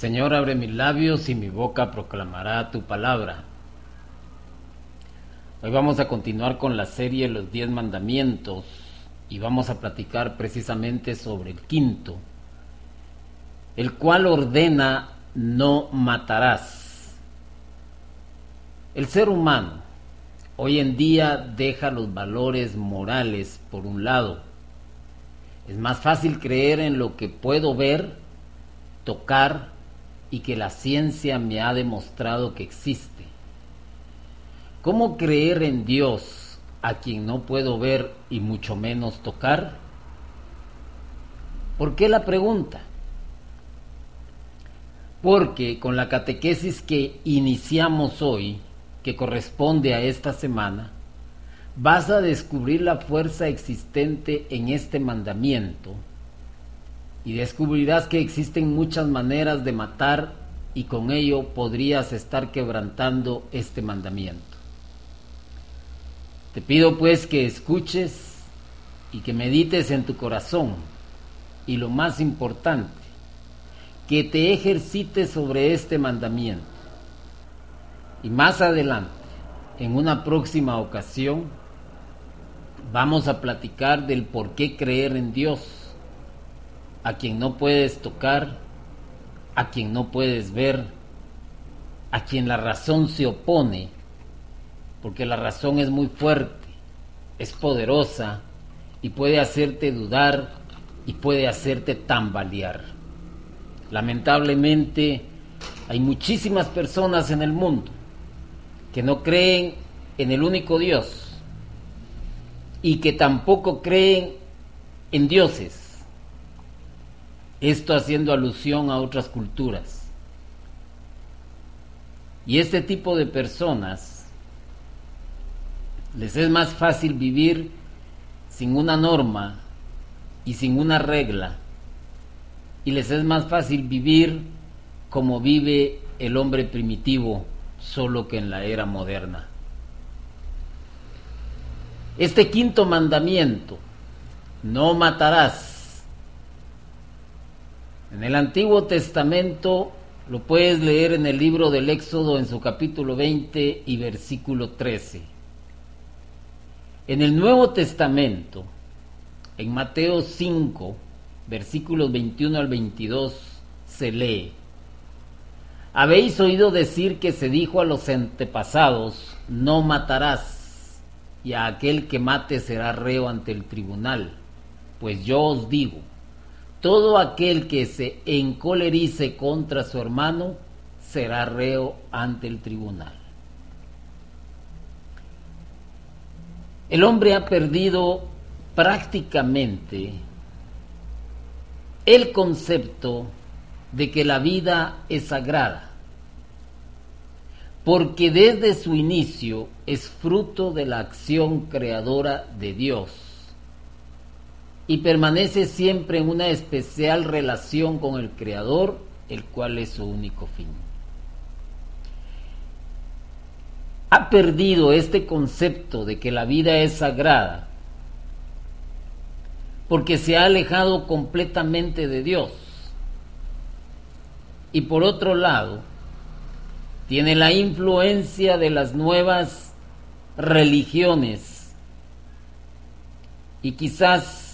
Señor, abre mis labios y mi boca proclamará tu palabra. Hoy vamos a continuar con la serie Los Diez Mandamientos y vamos a platicar precisamente sobre el quinto, el cual ordena no matarás. El ser humano hoy en día deja los valores morales por un lado. Es más fácil creer en lo que puedo ver, tocar y que la ciencia me ha demostrado que existe. ¿Cómo creer en Dios a quien no puedo ver y mucho menos tocar? ¿Por qué la pregunta? Porque con la catequesis que iniciamos hoy, que corresponde a esta semana, vas a descubrir la fuerza existente en este mandamiento y descubrirás que existen muchas maneras de matar y con ello podrías estar quebrantando este mandamiento. Te pido pues que escuches y que medites en tu corazón y lo más importante, que te ejercites sobre este mandamiento. Y más adelante, en una próxima ocasión, vamos a platicar del por qué creer en Dios, a quien no puedes tocar, a quien no puedes ver, a quien la razón se opone porque la razón es muy fuerte, es poderosa y puede hacerte dudar y puede hacerte tambalear. Lamentablemente hay muchísimas personas en el mundo que no creen en el único Dios y que tampoco creen en dioses. Esto haciendo alusión a otras culturas. Y este tipo de personas les es más fácil vivir sin una norma y sin una regla. Y les es más fácil vivir como vive el hombre primitivo, solo que en la era moderna. Este quinto mandamiento, no matarás. En el Antiguo Testamento lo puedes leer en el libro del Éxodo en su capítulo 20 y versículo 13. En el Nuevo Testamento, en Mateo 5, versículos 21 al 22, se lee, Habéis oído decir que se dijo a los antepasados, no matarás, y a aquel que mate será reo ante el tribunal. Pues yo os digo, todo aquel que se encolerice contra su hermano será reo ante el tribunal. El hombre ha perdido prácticamente el concepto de que la vida es sagrada, porque desde su inicio es fruto de la acción creadora de Dios y permanece siempre en una especial relación con el Creador, el cual es su único fin. ha perdido este concepto de que la vida es sagrada porque se ha alejado completamente de Dios. Y por otro lado, tiene la influencia de las nuevas religiones y quizás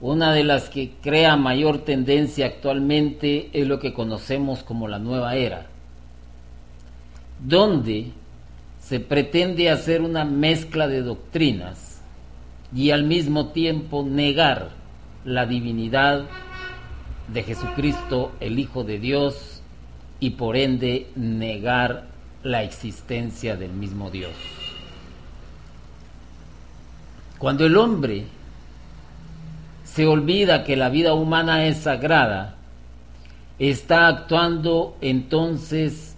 una de las que crea mayor tendencia actualmente es lo que conocemos como la nueva era, donde se pretende hacer una mezcla de doctrinas y al mismo tiempo negar la divinidad de Jesucristo, el Hijo de Dios, y por ende negar la existencia del mismo Dios. Cuando el hombre se olvida que la vida humana es sagrada, está actuando entonces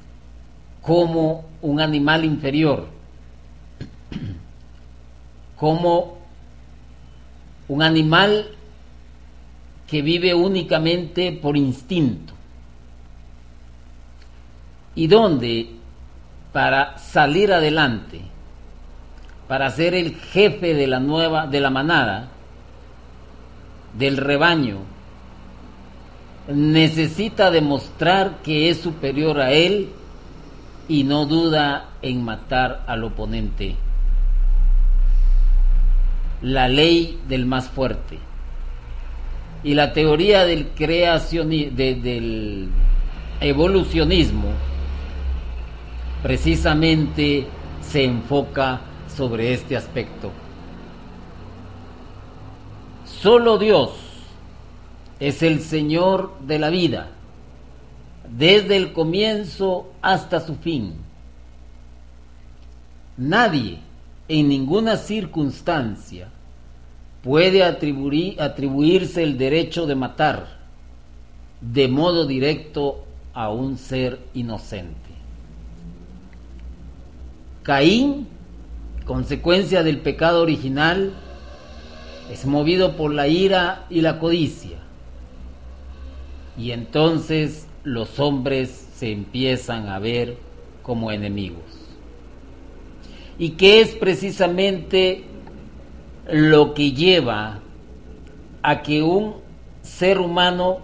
como un animal inferior, como un animal que vive únicamente por instinto. Y donde para salir adelante, para ser el jefe de la nueva de la manada, del rebaño, necesita demostrar que es superior a él y no duda en matar al oponente. La ley del más fuerte. Y la teoría del creacionismo, del evolucionismo, precisamente se enfoca sobre este aspecto. Solo Dios es el Señor de la vida, desde el comienzo hasta su fin. Nadie, en ninguna circunstancia, puede atribuir, atribuirse el derecho de matar de modo directo a un ser inocente. Caín, consecuencia del pecado original, es movido por la ira y la codicia. Y entonces los hombres se empiezan a ver como enemigos. Y que es precisamente lo que lleva a que un ser humano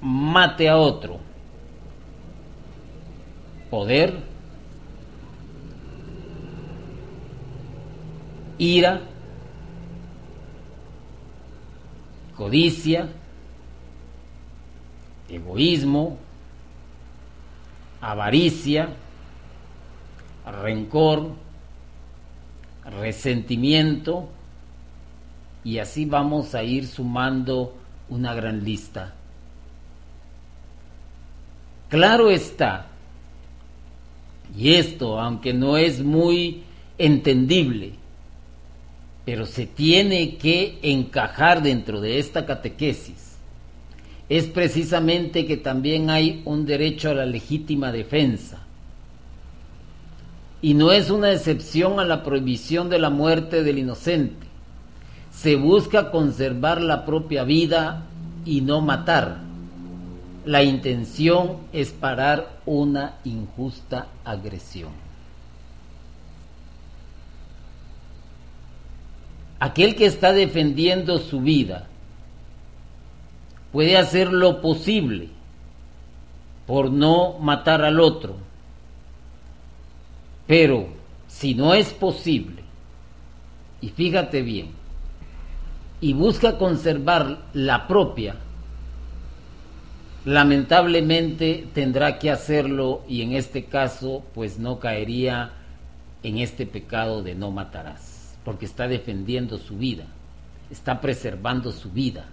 mate a otro. Poder, ira, codicia, egoísmo, avaricia, rencor, resentimiento, y así vamos a ir sumando una gran lista. Claro está, y esto, aunque no es muy entendible, pero se tiene que encajar dentro de esta catequesis, es precisamente que también hay un derecho a la legítima defensa. Y no es una excepción a la prohibición de la muerte del inocente. Se busca conservar la propia vida y no matar la intención es parar una injusta agresión. Aquel que está defendiendo su vida puede hacer lo posible por no matar al otro, pero si no es posible, y fíjate bien, y busca conservar la propia, lamentablemente tendrá que hacerlo y en este caso pues no caería en este pecado de no matarás, porque está defendiendo su vida, está preservando su vida.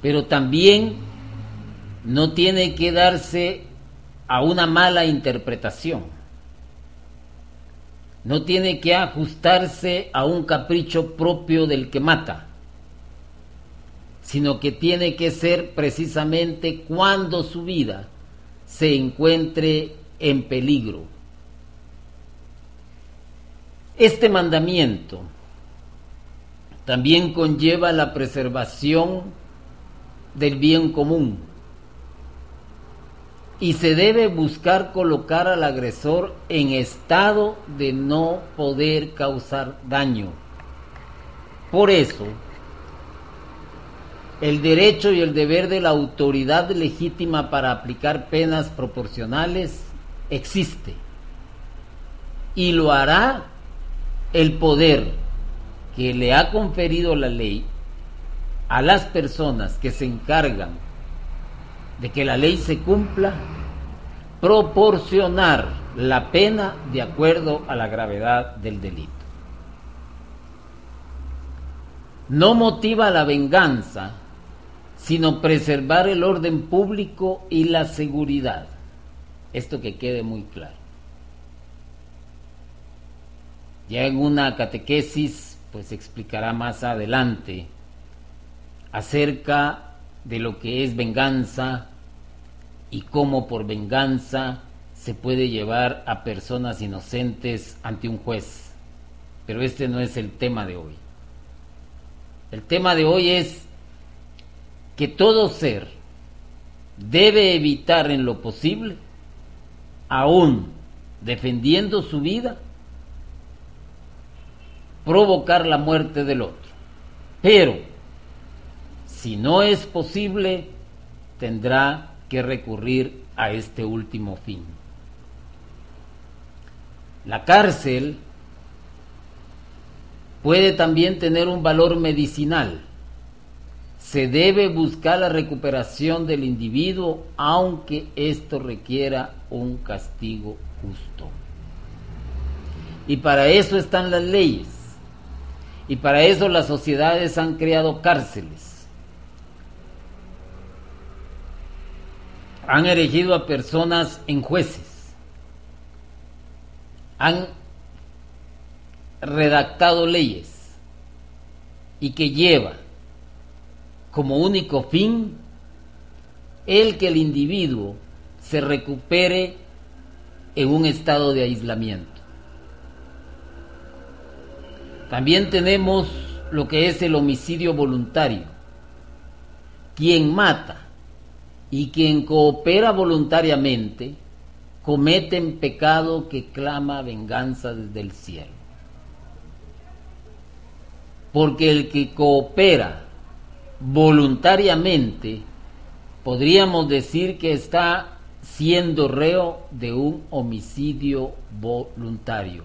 Pero también no tiene que darse a una mala interpretación. No tiene que ajustarse a un capricho propio del que mata sino que tiene que ser precisamente cuando su vida se encuentre en peligro. Este mandamiento también conlleva la preservación del bien común y se debe buscar colocar al agresor en estado de no poder causar daño. Por eso, el derecho y el deber de la autoridad legítima para aplicar penas proporcionales existe y lo hará el poder que le ha conferido la ley a las personas que se encargan de que la ley se cumpla, proporcionar la pena de acuerdo a la gravedad del delito. No motiva la venganza sino preservar el orden público y la seguridad. Esto que quede muy claro. Ya en una catequesis, pues explicará más adelante acerca de lo que es venganza y cómo por venganza se puede llevar a personas inocentes ante un juez. Pero este no es el tema de hoy. El tema de hoy es que todo ser debe evitar en lo posible, aún defendiendo su vida, provocar la muerte del otro. Pero, Si no es posible, tendrá que recurrir a este último fin. La cárcel puede también tener un valor medicinal. Se debe buscar la recuperación del individuo aunque esto requiera un castigo justo. Y para eso están las leyes. Y para eso las sociedades han creado cárceles. Han elegido a personas en jueces. Han redactado leyes y que lleva como único fin el que el individuo se recupere en un estado de aislamiento. También tenemos lo que es el homicidio voluntario. Quien mata y quien coopera voluntariamente cometen pecado que clama venganza desde el cielo. Porque el que coopera voluntariamente, podríamos decir que está siendo reo de un homicidio voluntario,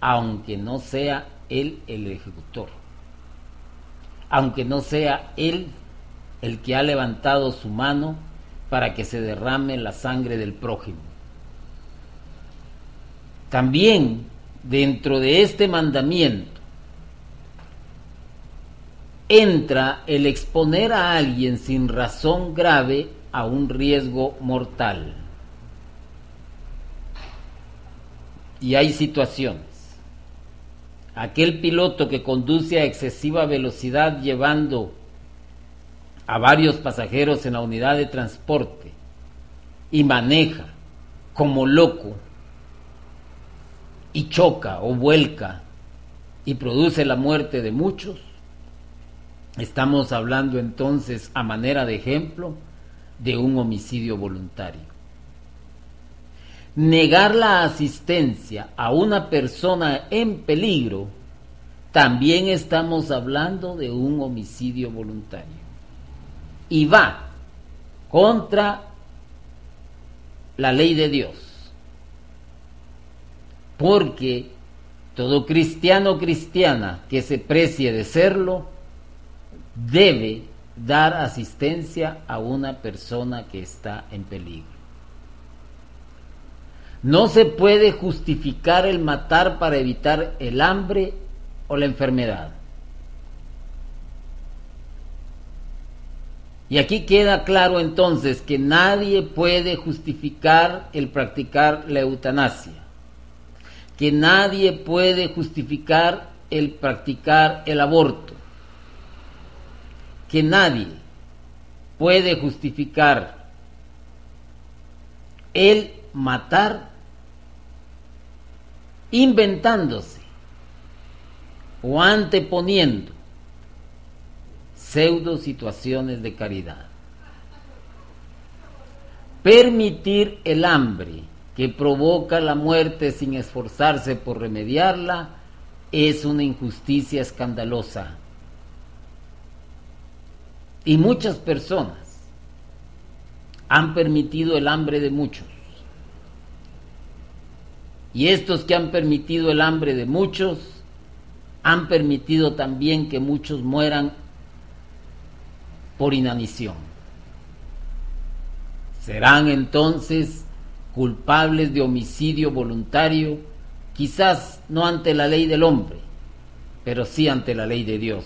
aunque no sea él el ejecutor, aunque no sea él el que ha levantado su mano para que se derrame la sangre del prójimo. También dentro de este mandamiento entra el exponer a alguien sin razón grave a un riesgo mortal. Y hay situaciones. Aquel piloto que conduce a excesiva velocidad llevando a varios pasajeros en la unidad de transporte y maneja como loco y choca o vuelca y produce la muerte de muchos, Estamos hablando entonces, a manera de ejemplo, de un homicidio voluntario. Negar la asistencia a una persona en peligro, también estamos hablando de un homicidio voluntario. Y va contra la ley de Dios. Porque todo cristiano o cristiana que se precie de serlo, debe dar asistencia a una persona que está en peligro. No se puede justificar el matar para evitar el hambre o la enfermedad. Y aquí queda claro entonces que nadie puede justificar el practicar la eutanasia, que nadie puede justificar el practicar el aborto, que nadie puede justificar el matar inventándose o anteponiendo pseudo situaciones de caridad. Permitir el hambre que provoca la muerte sin esforzarse por remediarla es una injusticia escandalosa y muchas personas han permitido el hambre de muchos. Y estos que han permitido el hambre de muchos, han permitido también que muchos mueran por inanición. Serán entonces culpables de homicidio voluntario, quizás no ante la ley del hombre, pero sí ante la ley de Dios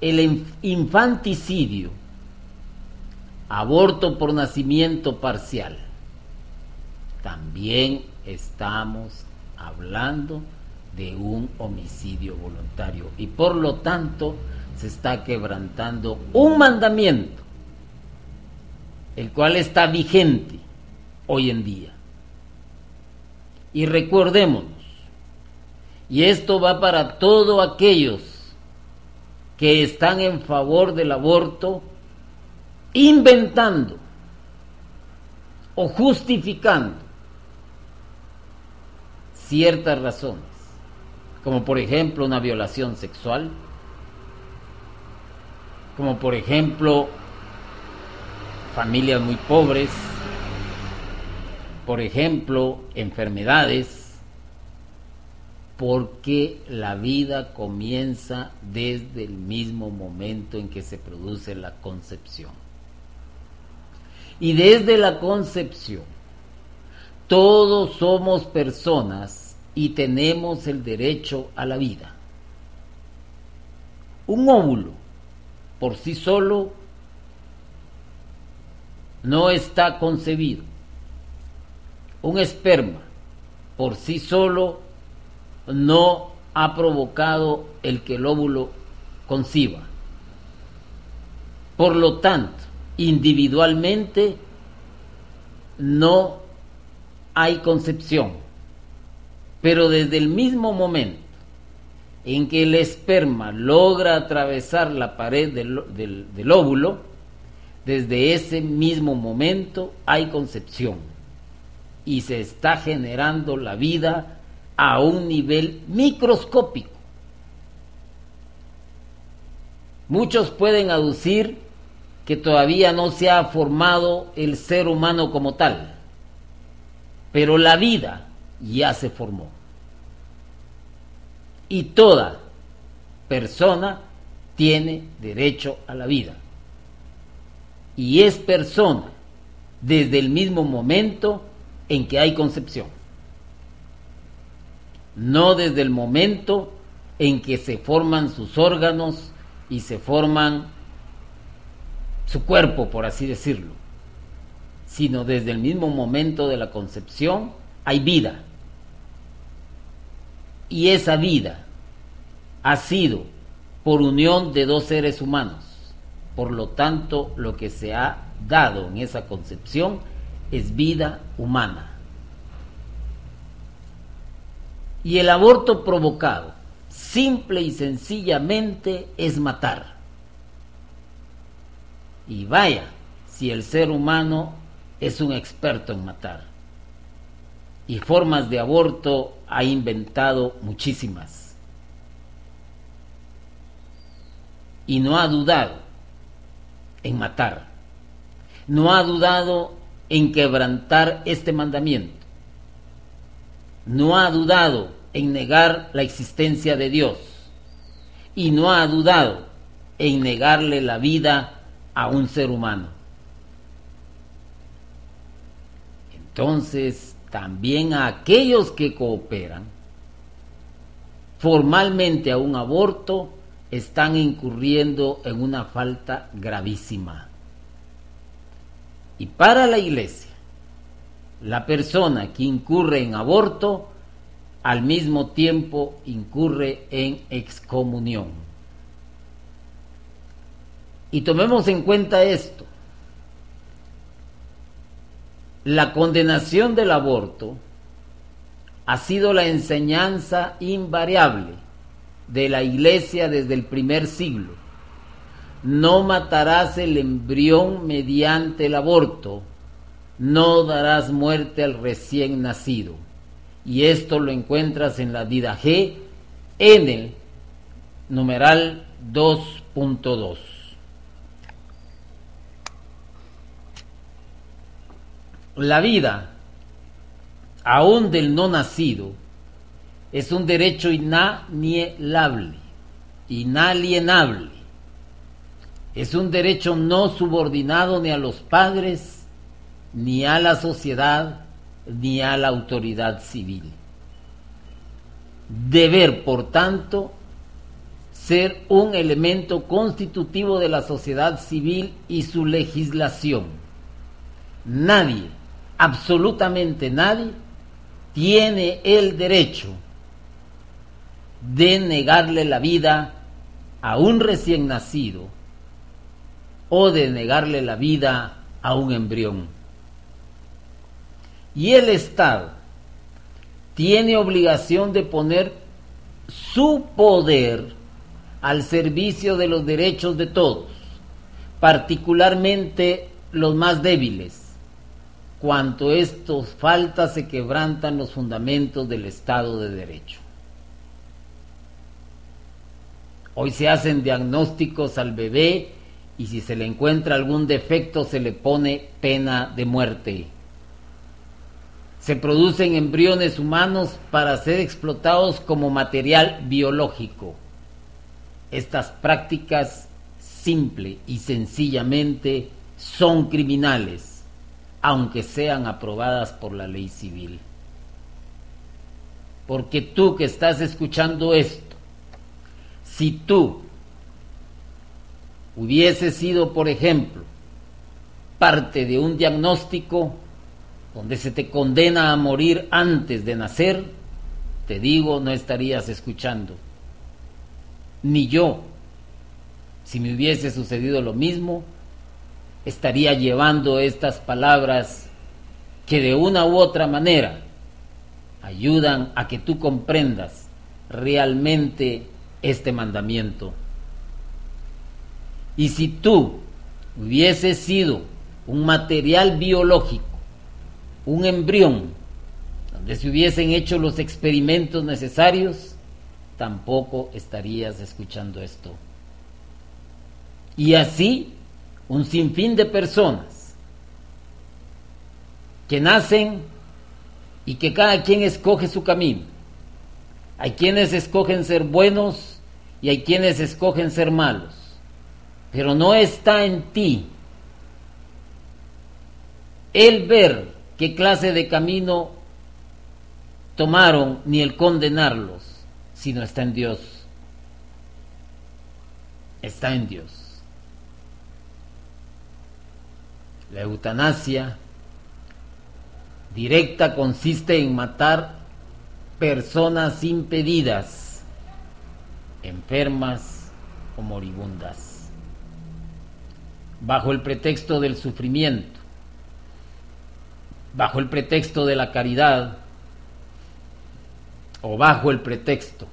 el infanticidio, aborto por nacimiento parcial. También estamos hablando de un homicidio voluntario y por lo tanto se está quebrantando un mandamiento, el cual está vigente hoy en día. Y recordémonos, y esto va para todos aquellos que están en favor del aborto inventando o justificando ciertas razones, como por ejemplo una violación sexual, como por ejemplo familias muy pobres, por ejemplo enfermedades, porque la vida comienza desde el mismo momento en que se produce la concepción. Y desde la concepción, todos somos personas y tenemos el derecho a la vida. Un óvulo por sí solo no está concebido. Un esperma por sí solo no ha provocado el que el óvulo conciba. Por lo tanto, individualmente no hay concepción, pero desde el mismo momento en que el esperma logra atravesar la pared del, óvulo, desde ese mismo momento hay concepción y se está generando la vida a un nivel microscópico. Muchos pueden aducir que todavía no se ha formado el ser humano como tal, pero la vida ya se formó. Y toda persona tiene derecho a la vida. Y es persona desde el mismo momento en que hay concepción. No desde el momento en que se forman sus órganos y se forman su cuerpo, por así decirlo, sino desde el mismo momento de la concepción hay vida. Y esa vida ha sido por unión de dos seres humanos. Por lo tanto, lo que se ha dado en esa concepción es vida humana. Y el aborto provocado, simple y sencillamente, es matar. Y vaya, si el ser humano es un experto en matar. Y formas de aborto ha inventado muchísimas. Y no ha dudado en matar. No ha dudado en quebrantar este mandamiento. No ha dudado en negar la existencia de Dios. Y no ha dudado en negarle la vida a un ser humano. Entonces, también a aquellos que cooperan formalmente a un aborto están incurriendo en una falta gravísima. Y para la iglesia, la persona que incurre en aborto al mismo tiempo incurre en excomunión. Y tomemos en cuenta esto. La condenación del aborto ha sido la enseñanza invariable de la iglesia desde el primer siglo. No matarás el embrión mediante el aborto, no darás muerte al recién nacido. Y esto lo encuentras en la Dida G en el numeral 2.2. La vida, aún del no nacido, es un derecho inalienable, inalienable. Es un derecho no subordinado ni a los padres, ni a la sociedad, ni a la autoridad civil. Deber, por tanto, ser un elemento constitutivo de la sociedad civil y su legislación. Nadie absolutamente nadie tiene el derecho de negarle la vida a un recién nacido o de negarle la vida a un embrión. Y el Estado tiene obligación de poner su poder al servicio de los derechos de todos, particularmente los más débiles, cuanto esto falta se quebrantan los fundamentos del Estado de Derecho. Hoy se hacen diagnósticos al bebé y si se le encuentra algún defecto se le pone pena de muerte. Se producen embriones humanos para ser explotados como material biológico. Estas prácticas simple y sencillamente son criminales, aunque sean aprobadas por la ley civil. Porque tú que estás escuchando esto, si tú hubiese sido, por ejemplo, parte de un diagnóstico donde se te condena a morir antes de nacer, te digo, no estarías escuchando. Ni yo, si me hubiese sucedido lo mismo, estaría llevando estas palabras que de una u otra manera ayudan a que tú comprendas realmente este mandamiento. Y si tú hubieses sido un material biológico, un embrión, donde se hubiesen hecho los experimentos necesarios, tampoco estarías escuchando esto. Y así, un sinfín de personas que nacen y que cada quien escoge su camino. Hay quienes escogen ser buenos y hay quienes escogen ser malos pero no está en ti el ver qué clase de camino tomaron ni el condenarlos, sino está en Dios. Está en Dios. La eutanasia directa consiste en matar personas impedidas, enfermas o moribundas bajo el pretexto del sufrimiento, bajo el pretexto de la caridad o bajo el pretexto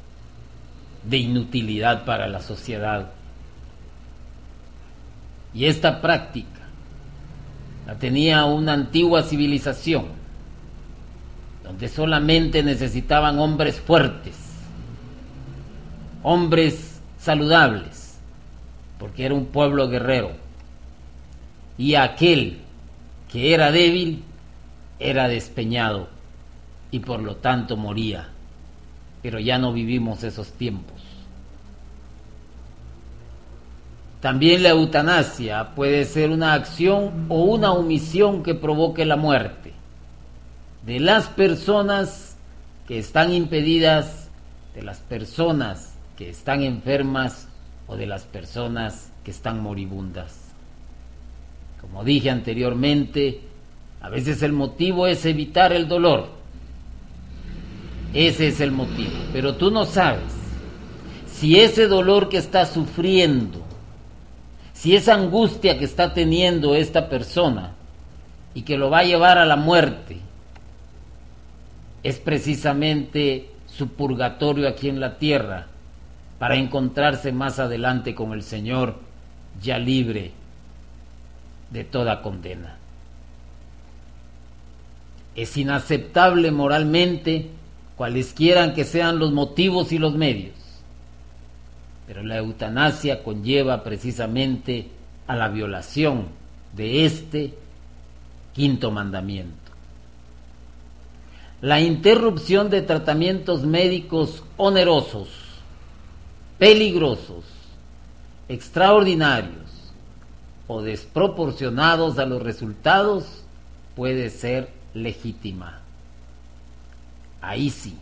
de inutilidad para la sociedad. Y esta práctica la tenía una antigua civilización, donde solamente necesitaban hombres fuertes, hombres saludables, porque era un pueblo guerrero y aquel que era débil era despeñado y por lo tanto moría. Pero ya no vivimos esos tiempos. También la eutanasia puede ser una acción o una omisión que provoque la muerte de las personas que están impedidas, de las personas que están enfermas o de las personas que están moribundas. Como dije anteriormente, a veces el motivo es evitar el dolor. Ese es el motivo. Pero tú no sabes si ese dolor que está sufriendo, si esa angustia que está teniendo esta persona y que lo va a llevar a la muerte, es precisamente su purgatorio aquí en la tierra para encontrarse más adelante con el Señor ya libre de toda condena. Es inaceptable moralmente cualesquiera que sean los motivos y los medios, pero la eutanasia conlleva precisamente a la violación de este quinto mandamiento. La interrupción de tratamientos médicos onerosos, peligrosos, extraordinarios, o desproporcionados a los resultados puede ser legítima. Ahí sí.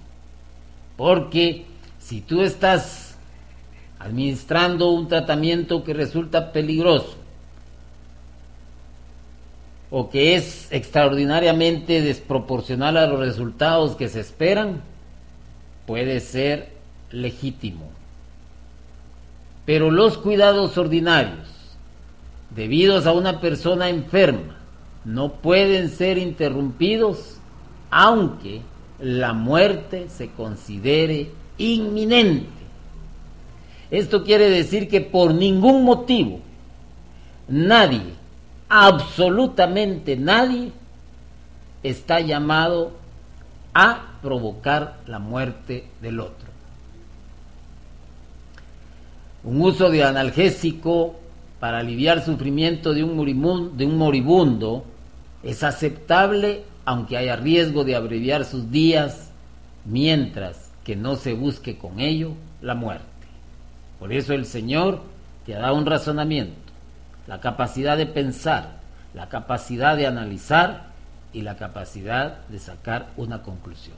Porque si tú estás administrando un tratamiento que resulta peligroso o que es extraordinariamente desproporcional a los resultados que se esperan, puede ser legítimo. Pero los cuidados ordinarios debidos a una persona enferma no pueden ser interrumpidos aunque la muerte se considere inminente. Esto quiere decir que por ningún motivo nadie, absolutamente nadie, está llamado a provocar la muerte del otro. Un uso de analgésico para aliviar sufrimiento de un, moribundo, de un moribundo es aceptable aunque haya riesgo de abreviar sus días, mientras que no se busque con ello la muerte. Por eso el Señor te dado un razonamiento, la capacidad de pensar, la capacidad de analizar y la capacidad de sacar una conclusión.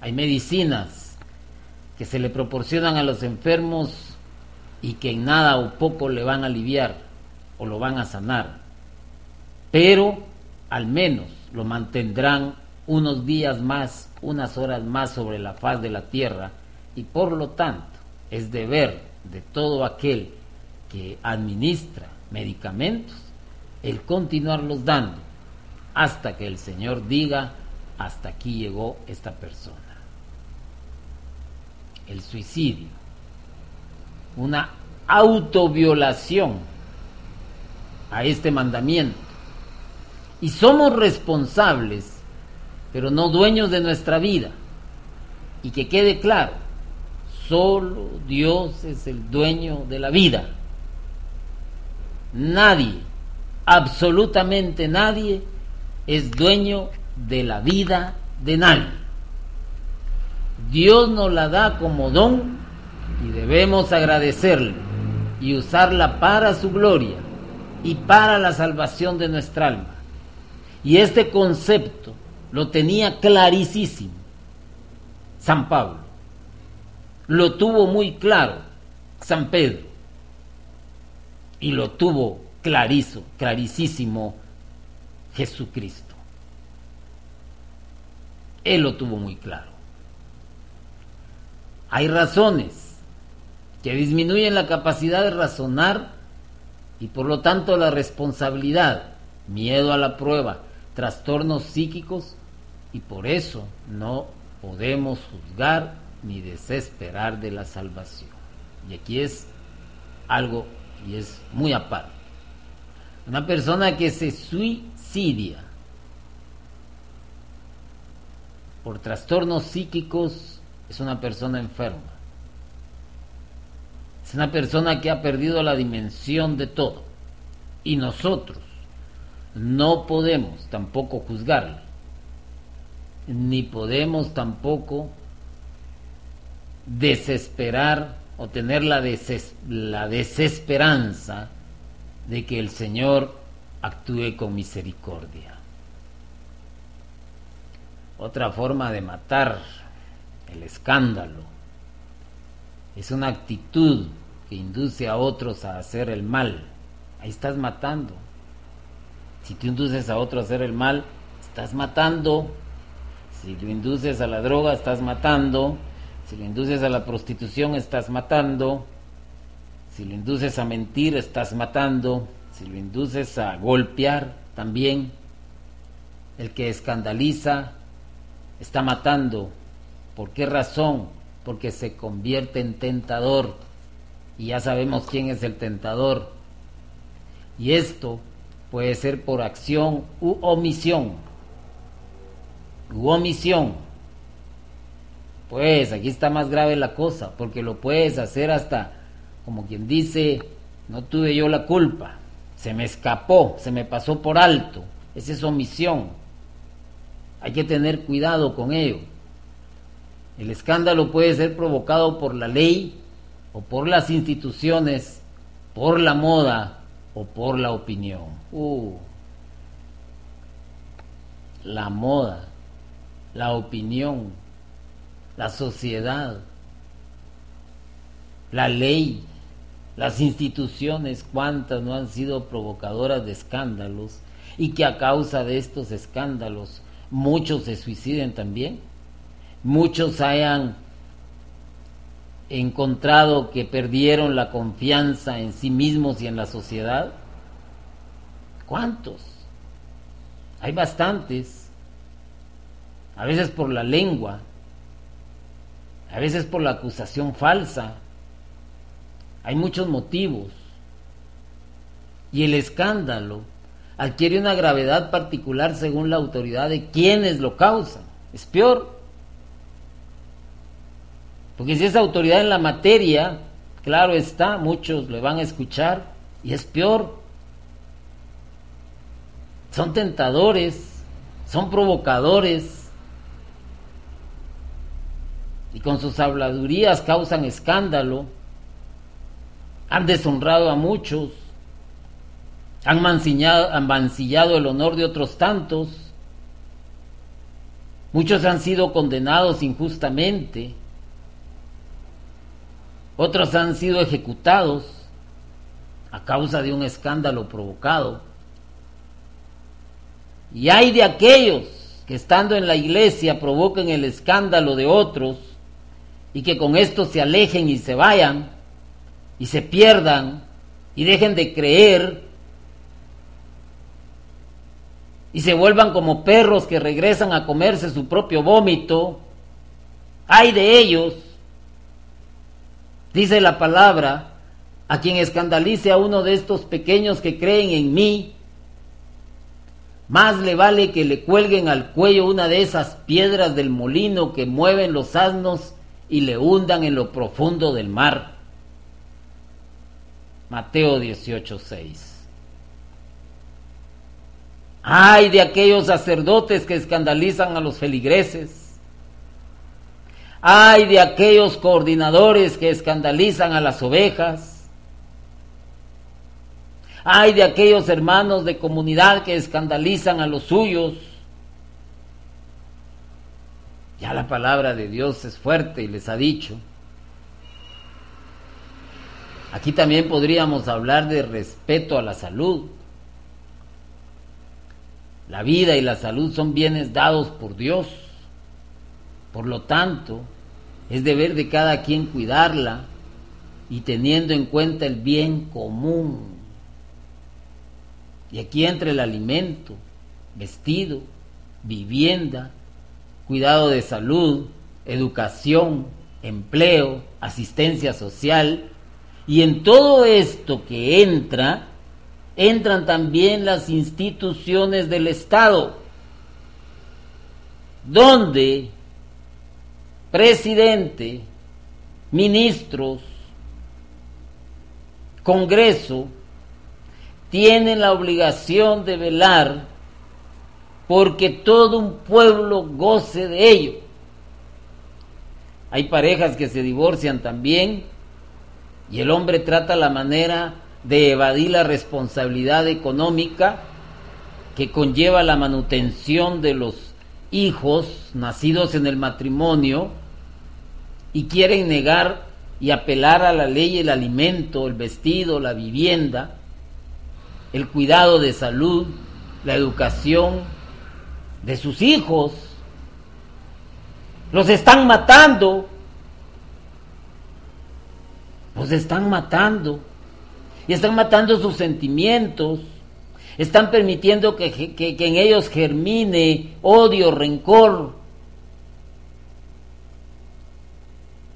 Hay medicinas que se le proporcionan a los enfermos y que en nada o poco le van a aliviar o lo van a sanar, pero al menos lo mantendrán unos días más, unas horas más sobre la faz de la tierra y por lo tanto es deber de todo aquel que administra medicamentos el continuarlos dando hasta que el Señor diga hasta aquí llegó esta persona. El suicidio, una autoviolación a este mandamiento. Y somos responsables, pero no dueños de nuestra vida. Y que quede claro, solo Dios es el dueño de la vida. Nadie, absolutamente nadie, es dueño de la vida de nadie. Dios nos la da como don y debemos agradecerle y usarla para su gloria y para la salvación de nuestra alma. Y este concepto lo tenía clarísimo San Pablo. Lo tuvo muy claro San Pedro. Y lo tuvo clarizo, clarísimo Jesucristo. Él lo tuvo muy claro. Hay razones que disminuyen la capacidad de razonar y por lo tanto la responsabilidad, miedo a la prueba, trastornos psíquicos y por eso no podemos juzgar ni desesperar de la salvación. Y aquí es algo y es muy aparte. Una persona que se suicidia por trastornos psíquicos es una persona enferma. Es una persona que ha perdido la dimensión de todo. Y nosotros no podemos tampoco juzgarle, ni podemos tampoco desesperar o tener la, desesperanza de que el Señor actúe con misericordia. Otra forma de matar el escándalo es una actitud que induce a otros a hacer el mal. Ahí estás matando. Si tú induces a otro a hacer el mal, estás matando. Si lo induces a la droga, estás matando. Si lo induces a la prostitución, estás matando. Si lo induces a mentir, estás matando. Si lo induces a golpear, también. El que escandaliza, está matando. ¿Por qué razón? Porque se convierte en tentador. Y ya sabemos quién es el tentador. Y esto puede ser por acción u omisión. U omisión. Pues aquí está más grave la cosa, porque lo puedes hacer hasta, como quien dice, no tuve yo la culpa, se me escapó, se me pasó por alto. Esa es omisión. Hay que tener cuidado con ello. El escándalo puede ser provocado por la ley o por las instituciones, por la moda o por la opinión. Uh, la moda, la opinión, la sociedad, la ley, las instituciones, cuántas no han sido provocadoras de escándalos y que a causa de estos escándalos muchos se suiciden también, muchos hayan encontrado que perdieron la confianza en sí mismos y en la sociedad? ¿Cuántos? Hay bastantes. A veces por la lengua, a veces por la acusación falsa. Hay muchos motivos. Y el escándalo adquiere una gravedad particular según la autoridad de quienes lo causan. Es peor porque si es autoridad en la materia, claro está, muchos le van a escuchar Y es peor. Son tentadores, son provocadores. Y con sus habladurías causan escándalo. Han deshonrado a muchos. Han mancillado, el honor de otros tantos. Muchos han sido condenados injustamente. Otros han sido ejecutados a causa de un escándalo provocado. Y hay de aquellos que estando en la iglesia provoquen el escándalo de otros y que con esto se alejen y se vayan y se pierdan y dejen de creer y se vuelvan como perros que regresan a comerse su propio vómito. Hay de ellos Dice la palabra, a quien escandalice a uno de estos pequeños que creen en mí, más le vale que le cuelguen al cuello una de esas piedras del molino que mueven los asnos y le hundan en lo profundo del mar. Mateo 18:6. Ay de aquellos sacerdotes que escandalizan a los feligreses Ay de aquellos coordinadores que escandalizan a las ovejas. Ay de aquellos hermanos de comunidad que escandalizan a los suyos. Ya la palabra de Dios es fuerte y les ha dicho. Aquí también podríamos hablar de respeto a la salud. La vida y la salud son bienes dados por Dios. Por lo tanto, es deber de cada quien cuidarla y teniendo en cuenta el bien común. Y aquí entra el alimento, vestido, vivienda, cuidado de salud, educación, empleo, asistencia social. Y en todo esto que entra, entran también las instituciones del Estado, donde presidente, ministros, Congreso, tienen la obligación de velar porque todo un pueblo goce de ello. Hay parejas que se divorcian también y el hombre trata la manera de evadir la responsabilidad económica que conlleva la manutención de los hijos nacidos en el matrimonio y quieren negar y apelar a la ley el alimento, el vestido, la vivienda, el cuidado de salud, la educación de sus hijos. Los están matando. Los están matando. Y están matando sus sentimientos. Están permitiendo que, que en ellos germine odio, rencor,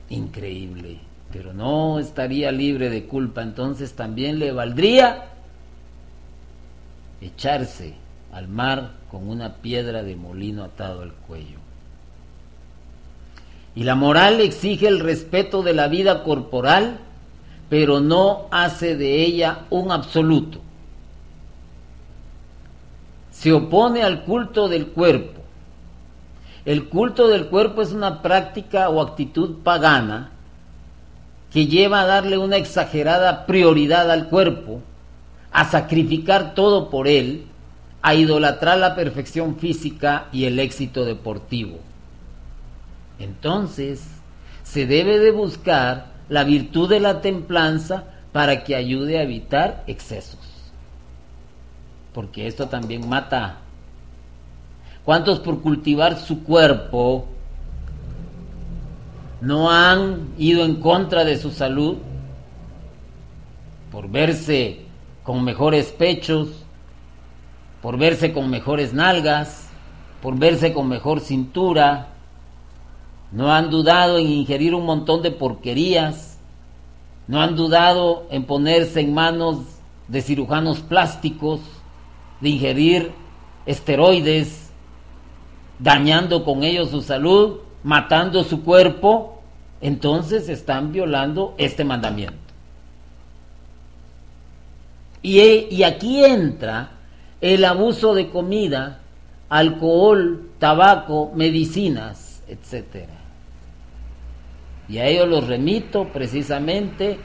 increíble, pero no estaría libre de culpa, entonces también le valdría echarse al mar con una piedra de molino atado al cuello. Y la moral exige el respeto de la vida corporal, pero no hace de ella un absoluto. Se opone al culto del cuerpo el culto del cuerpo es una práctica o actitud pagana que lleva a darle una exagerada prioridad al cuerpo, a sacrificar todo por él, a idolatrar la perfección física y el éxito deportivo. Entonces, se debe de buscar la virtud de la templanza para que ayude a evitar excesos. Porque esto también mata ¿Cuántos por cultivar su cuerpo no han ido en contra de su salud? Por verse con mejores pechos, por verse con mejores nalgas, por verse con mejor cintura. No han dudado en ingerir un montón de porquerías. No han dudado en ponerse en manos de cirujanos plásticos, de ingerir esteroides, dañando con ellos su salud, matando su cuerpo, entonces están violando este mandamiento. Y, y aquí entra el abuso de comida, alcohol, tabaco, medicinas, etc. Y a ellos los remito precisamente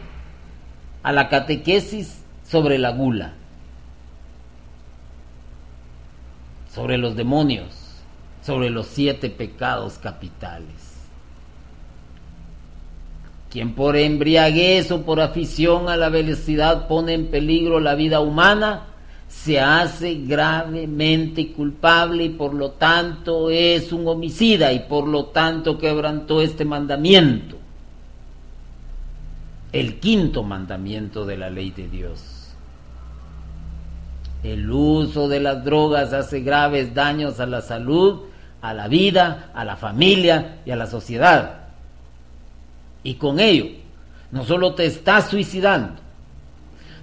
a la catequesis sobre la gula, sobre los demonios, sobre los siete pecados capitales. Quien por embriaguez o por afición a la velocidad pone en peligro la vida humana, se hace gravemente culpable y por lo tanto es un homicida y por lo tanto quebrantó este mandamiento, el quinto mandamiento de la ley de Dios. El uso de las drogas hace graves daños a la salud, a la vida, a la familia y a la sociedad. Y con ello, no solo te estás suicidando,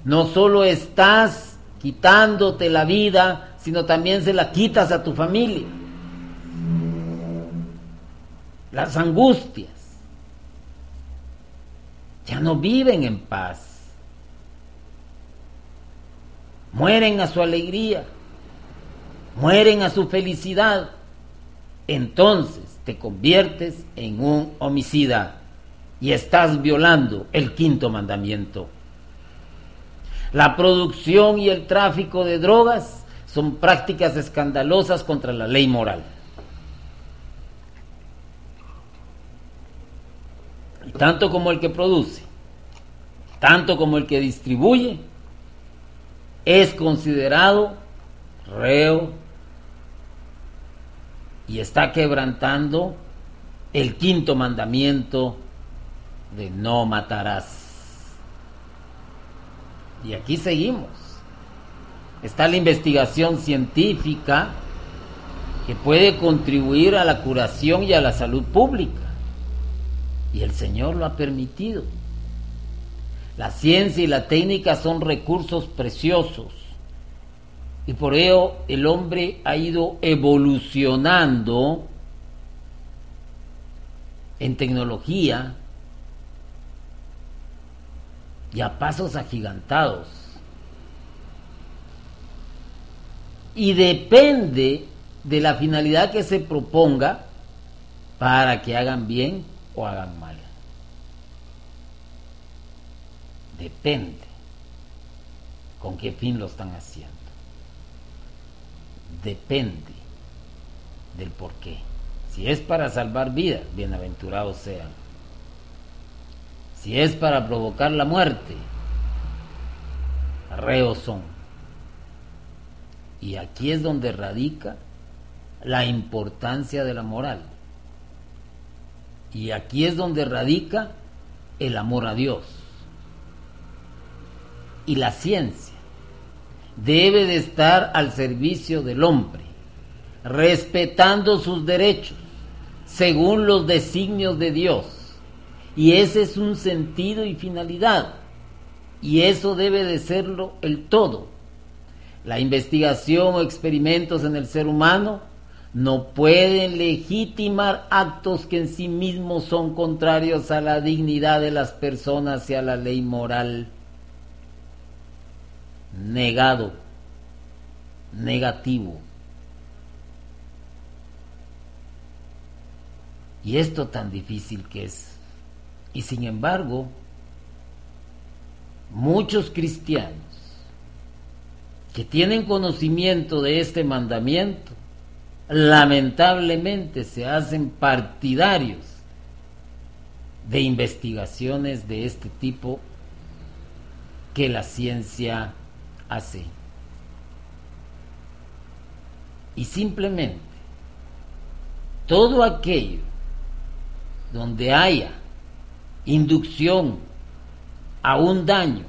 no solo estás quitándote la vida, sino también se la quitas a tu familia. Las angustias ya no viven en paz. Mueren a su alegría, mueren a su felicidad. Entonces te conviertes en un homicida y estás violando el quinto mandamiento. La producción y el tráfico de drogas son prácticas escandalosas contra la ley moral. Y tanto como el que produce, tanto como el que distribuye, es considerado reo y está quebrantando el quinto mandamiento de no matarás. Y aquí seguimos. Está la investigación científica que puede contribuir a la curación y a la salud pública. Y el Señor lo ha permitido. La ciencia y la técnica son recursos preciosos. Y por ello el hombre ha ido evolucionando en tecnología, y a pasos agigantados. Y depende de la finalidad que se proponga para que hagan bien o hagan mal. Depende con qué fin lo están haciendo. Depende del por qué. Si es para salvar vidas, bienaventurados sean si es para provocar la muerte, reos son. Y aquí es donde radica la importancia de la moral. Y aquí es donde radica el amor a Dios. Y la ciencia debe de estar al servicio del hombre, respetando sus derechos, según los designios de Dios y ese es un sentido y finalidad. Y eso debe de serlo el todo. La investigación o experimentos en el ser humano no pueden legitimar actos que en sí mismos son contrarios a la dignidad de las personas y a la ley moral. Negado, negativo. Y esto tan difícil que es y sin embargo, muchos cristianos que tienen conocimiento de este mandamiento, lamentablemente se hacen partidarios de investigaciones de este tipo que la ciencia hace. Y simplemente todo aquello donde haya inducción a un daño,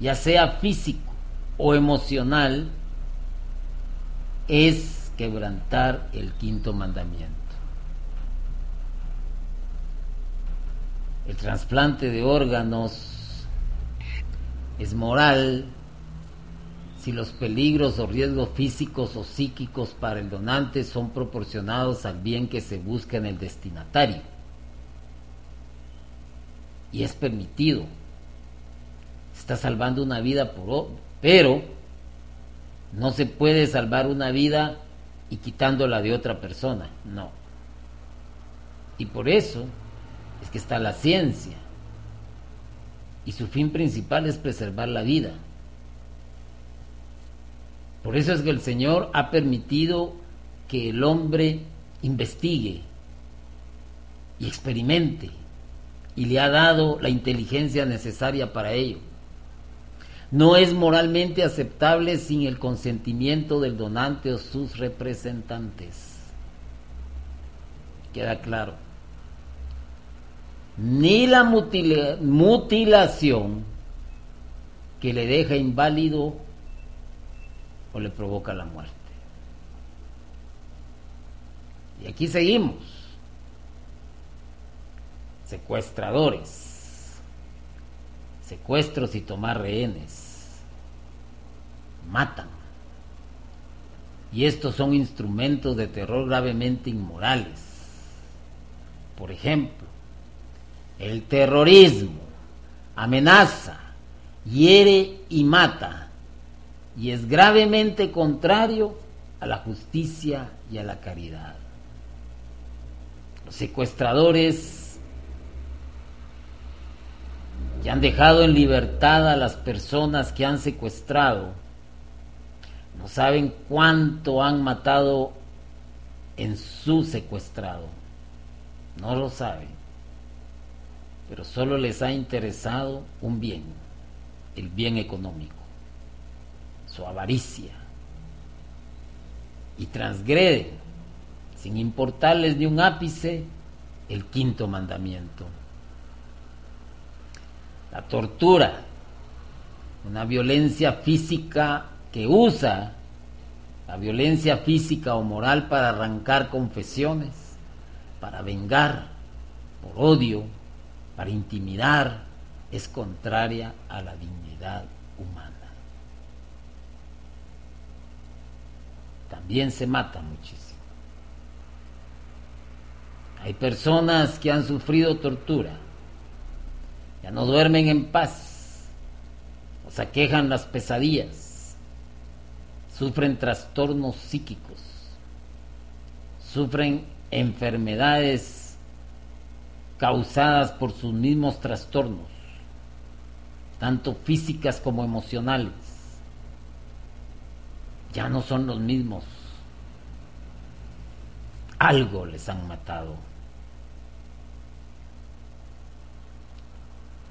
ya sea físico o emocional, es quebrantar el quinto mandamiento. El trasplante de órganos es moral si los peligros o riesgos físicos o psíquicos para el donante son proporcionados al bien que se busca en el destinatario y es permitido Está salvando una vida por pero no se puede salvar una vida y quitándola de otra persona, no. Y por eso es que está la ciencia. Y su fin principal es preservar la vida. Por eso es que el Señor ha permitido que el hombre investigue y experimente y le ha dado la inteligencia necesaria para ello. No es moralmente aceptable sin el consentimiento del donante o sus representantes. Queda claro. Ni la mutilación que le deja inválido o le provoca la muerte. Y aquí seguimos. Secuestradores. Secuestros y tomar rehenes. Matan. Y estos son instrumentos de terror gravemente inmorales. Por ejemplo, el terrorismo amenaza, hiere y mata y es gravemente contrario a la justicia y a la caridad. Los secuestradores que han dejado en libertad a las personas que han secuestrado, no saben cuánto han matado en su secuestrado. No lo saben. Pero solo les ha interesado un bien, el bien económico su avaricia y transgreden, sin importarles ni un ápice, el quinto mandamiento. La tortura, una violencia física que usa la violencia física o moral para arrancar confesiones, para vengar, por odio, para intimidar, es contraria a la dignidad humana. también se mata muchísimo. Hay personas que han sufrido tortura, ya no duermen en paz, o se aquejan las pesadillas, sufren trastornos psíquicos, sufren enfermedades causadas por sus mismos trastornos, tanto físicas como emocionales ya no son los mismos. Algo les han matado.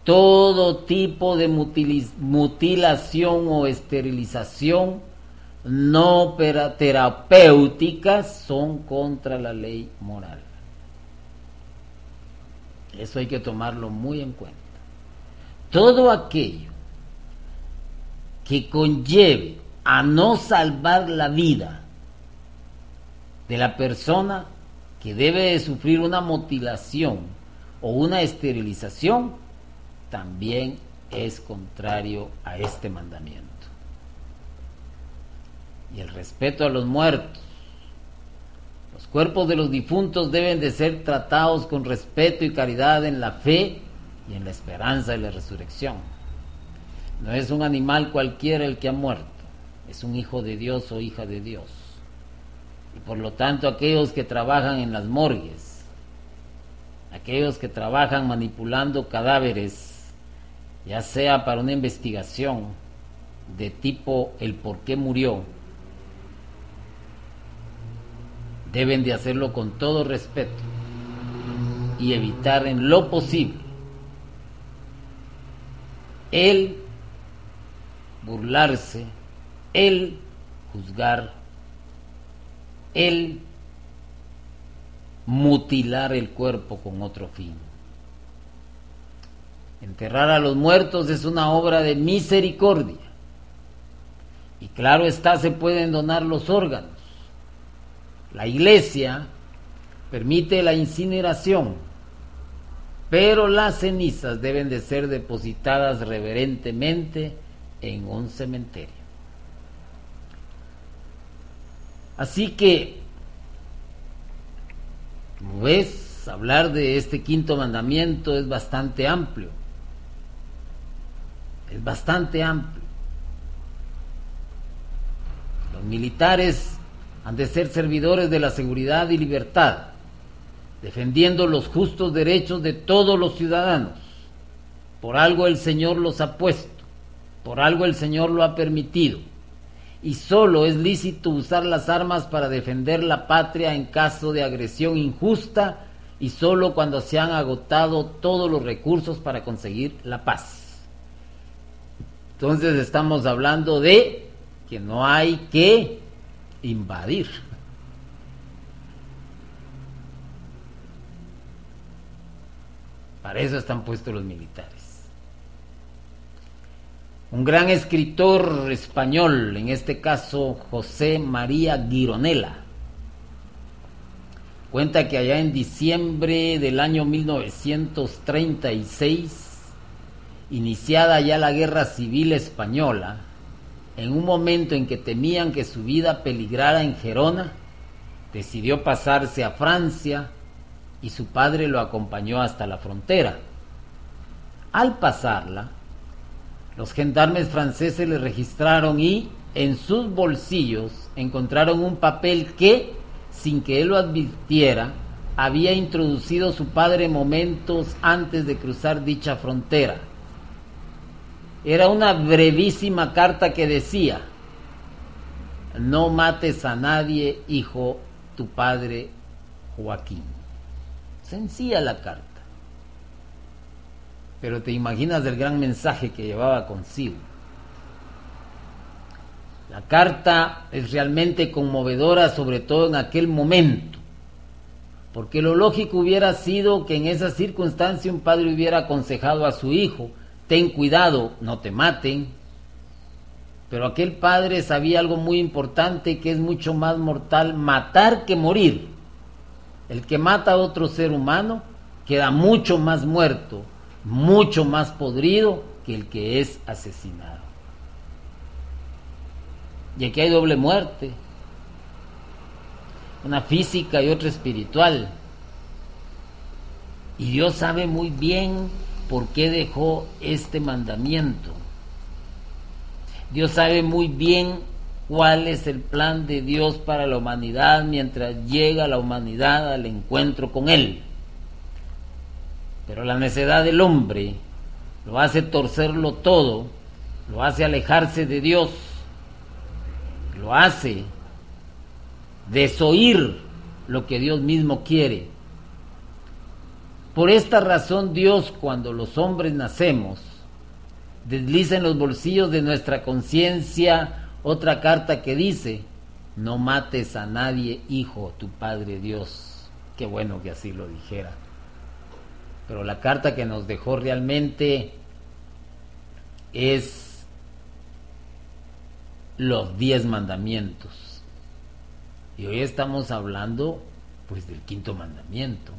Todo tipo de mutilación o esterilización no terapéuticas son contra la ley moral. Eso hay que tomarlo muy en cuenta. Todo aquello que conlleve a no salvar la vida de la persona que debe de sufrir una mutilación o una esterilización, también es contrario a este mandamiento. Y el respeto a los muertos. Los cuerpos de los difuntos deben de ser tratados con respeto y caridad en la fe y en la esperanza de la resurrección. No es un animal cualquiera el que ha muerto es un hijo de Dios o hija de Dios. Y por lo tanto aquellos que trabajan en las morgues, aquellos que trabajan manipulando cadáveres, ya sea para una investigación de tipo el por qué murió, deben de hacerlo con todo respeto y evitar en lo posible el burlarse el juzgar, el mutilar el cuerpo con otro fin. Enterrar a los muertos es una obra de misericordia. Y claro está, se pueden donar los órganos. La iglesia permite la incineración, pero las cenizas deben de ser depositadas reverentemente en un cementerio. Así que, como ves, hablar de este quinto mandamiento es bastante amplio. Es bastante amplio. Los militares han de ser servidores de la seguridad y libertad, defendiendo los justos derechos de todos los ciudadanos. Por algo el Señor los ha puesto, por algo el Señor lo ha permitido. Y solo es lícito usar las armas para defender la patria en caso de agresión injusta y solo cuando se han agotado todos los recursos para conseguir la paz. Entonces estamos hablando de que no hay que invadir. Para eso están puestos los militares. Un gran escritor español, en este caso José María Gironella, cuenta que allá en diciembre del año 1936, iniciada ya la guerra civil española, en un momento en que temían que su vida peligrara en Gerona, decidió pasarse a Francia y su padre lo acompañó hasta la frontera. Al pasarla, los gendarmes franceses le registraron y en sus bolsillos encontraron un papel que, sin que él lo advirtiera, había introducido su padre momentos antes de cruzar dicha frontera. Era una brevísima carta que decía, no mates a nadie, hijo, tu padre Joaquín. Sencilla la carta. Pero te imaginas el gran mensaje que llevaba consigo. La carta es realmente conmovedora, sobre todo en aquel momento, porque lo lógico hubiera sido que en esa circunstancia un padre hubiera aconsejado a su hijo, ten cuidado, no te maten. Pero aquel padre sabía algo muy importante que es mucho más mortal matar que morir. El que mata a otro ser humano queda mucho más muerto mucho más podrido que el que es asesinado. Y aquí hay doble muerte, una física y otra espiritual. Y Dios sabe muy bien por qué dejó este mandamiento. Dios sabe muy bien cuál es el plan de Dios para la humanidad mientras llega la humanidad al encuentro con Él. Pero la necedad del hombre lo hace torcerlo todo, lo hace alejarse de Dios, lo hace desoír lo que Dios mismo quiere. Por esta razón Dios cuando los hombres nacemos desliza en los bolsillos de nuestra conciencia otra carta que dice, no mates a nadie, hijo, tu Padre Dios. Qué bueno que así lo dijera pero la carta que nos dejó realmente es los diez mandamientos. Y hoy estamos hablando pues del quinto mandamiento.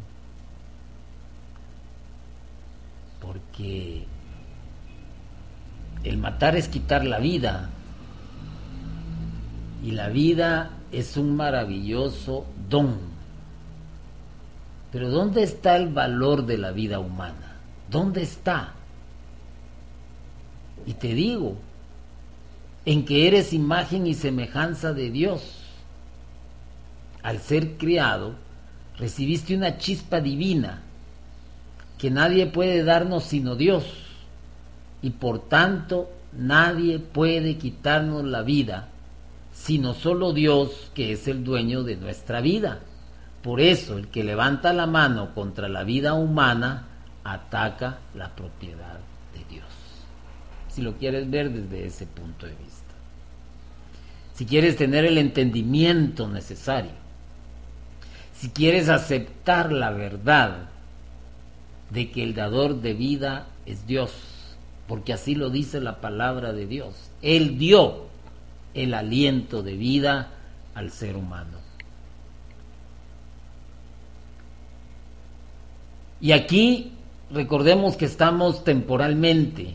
Porque el matar es quitar la vida. Y la vida es un maravilloso don pero ¿dónde está el valor de la vida humana? ¿Dónde está? Y te digo, en que eres imagen y semejanza de Dios. Al ser criado, recibiste una chispa divina que nadie puede darnos sino Dios. Y por tanto, nadie puede quitarnos la vida, sino solo Dios, que es el dueño de nuestra vida. Por eso el que levanta la mano contra la vida humana ataca la propiedad de Dios. Si lo quieres ver desde ese punto de vista. Si quieres tener el entendimiento necesario. Si quieres aceptar la verdad de que el dador de vida es Dios. Porque así lo dice la palabra de Dios. Él dio el aliento de vida al ser humano. Y aquí recordemos que estamos temporalmente,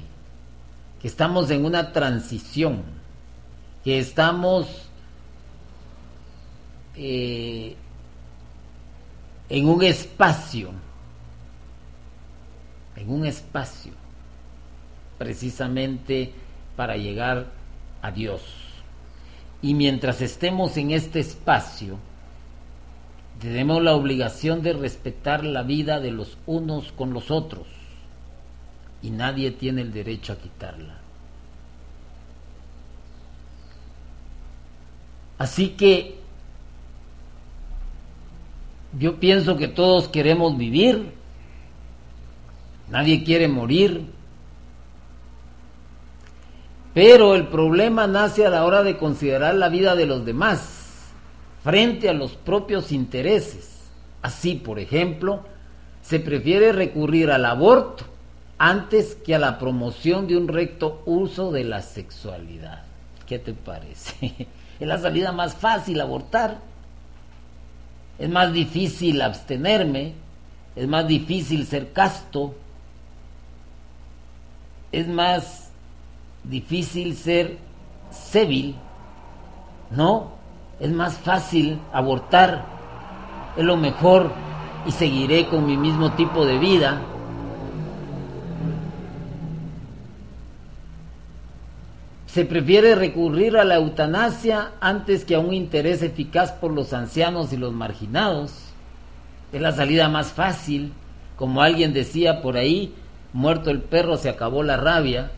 que estamos en una transición, que estamos eh, en un espacio, en un espacio. precisamente para llegar a Dios. Y mientras estemos en este espacio, tenemos la obligación de respetar la vida de los unos con los otros y nadie tiene el derecho a quitarla. Así que yo pienso que todos queremos vivir, nadie quiere morir, pero el problema nace a la hora de considerar la vida de los demás frente a los propios intereses. Así, por ejemplo, se prefiere recurrir al aborto antes que a la promoción de un recto uso de la sexualidad. ¿Qué te parece? Es la salida más fácil abortar. Es más difícil abstenerme. Es más difícil ser casto. Es más difícil ser cébil. No, es más fácil abortar. Es lo mejor y seguiré con mi mismo tipo de vida Se prefiere recurrir a la eutanasia antes que a un interés eficaz por los ancianos y los marginados. Es la salida más fácil. Como alguien decía por ahí, muerto el perro se acabó la rabia.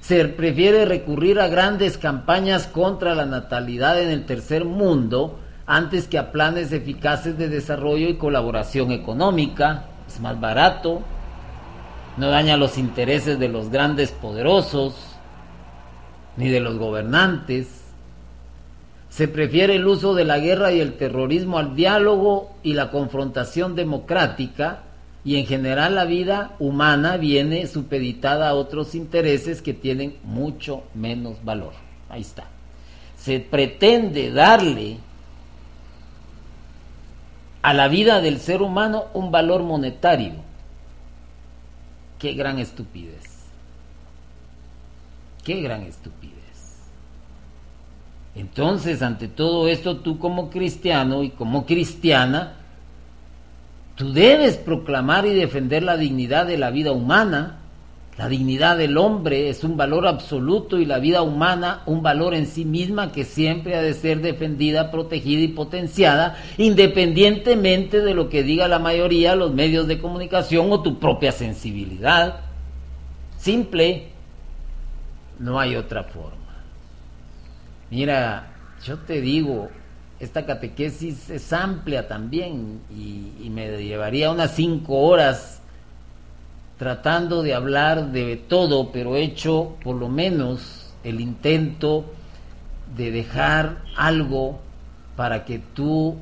Se prefiere recurrir a grandes campañas contra la natalidad en el tercer mundo antes que a planes eficaces de desarrollo y colaboración económica. Es más barato, no daña los intereses de los grandes poderosos, ni de los gobernantes. Se prefiere el uso de la guerra y el terrorismo al diálogo y la confrontación democrática y en general la vida humana viene supeditada a otros intereses que tienen mucho menos valor. Ahí está. Se pretende darle a la vida del ser humano un valor monetario Qué gran estupidez. Qué gran estupidez. Entonces, ante todo esto, tú como cristiano y como cristiana, tú debes proclamar y defender la dignidad de la vida humana, la dignidad del hombre es un valor absoluto y la vida humana un valor en sí misma que siempre ha de ser defendida, protegida y potenciada, independientemente de lo que diga la mayoría, los medios de comunicación o tu propia sensibilidad. Simple, no hay otra forma. Mira, yo te digo, esta catequesis es amplia también y, me llevaría unas cinco horas tratando de hablar de todo, pero hecho por lo menos el intento de dejar algo para que tú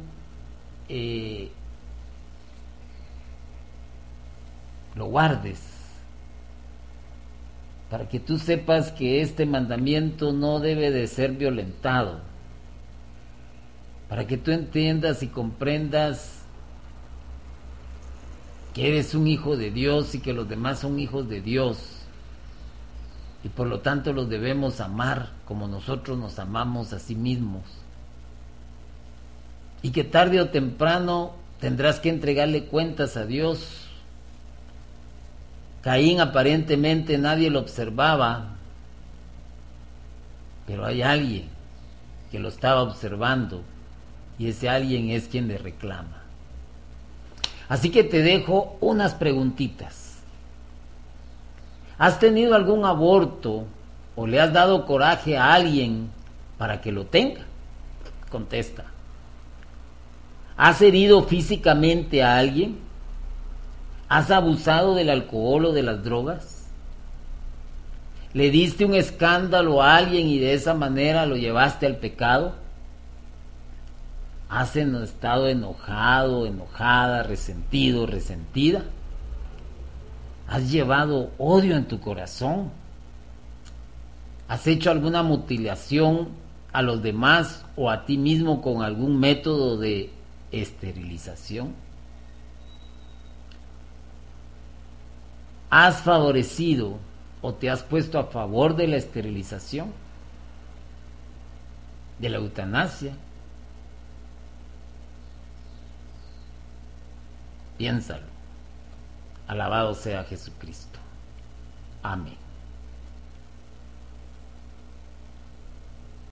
eh, lo guardes, para que tú sepas que este mandamiento no debe de ser violentado, para que tú entiendas y comprendas que eres un hijo de Dios y que los demás son hijos de Dios. Y por lo tanto los debemos amar como nosotros nos amamos a sí mismos. Y que tarde o temprano tendrás que entregarle cuentas a Dios. Caín aparentemente nadie lo observaba, pero hay alguien que lo estaba observando y ese alguien es quien le reclama. Así que te dejo unas preguntitas. ¿Has tenido algún aborto o le has dado coraje a alguien para que lo tenga? Contesta. ¿Has herido físicamente a alguien? ¿Has abusado del alcohol o de las drogas? ¿Le diste un escándalo a alguien y de esa manera lo llevaste al pecado? ¿Has estado enojado, enojada, resentido, resentida? ¿Has llevado odio en tu corazón? ¿Has hecho alguna mutilación a los demás o a ti mismo con algún método de esterilización? ¿Has favorecido o te has puesto a favor de la esterilización? ¿De la eutanasia? Piénsalo. Alabado sea Jesucristo. Amén.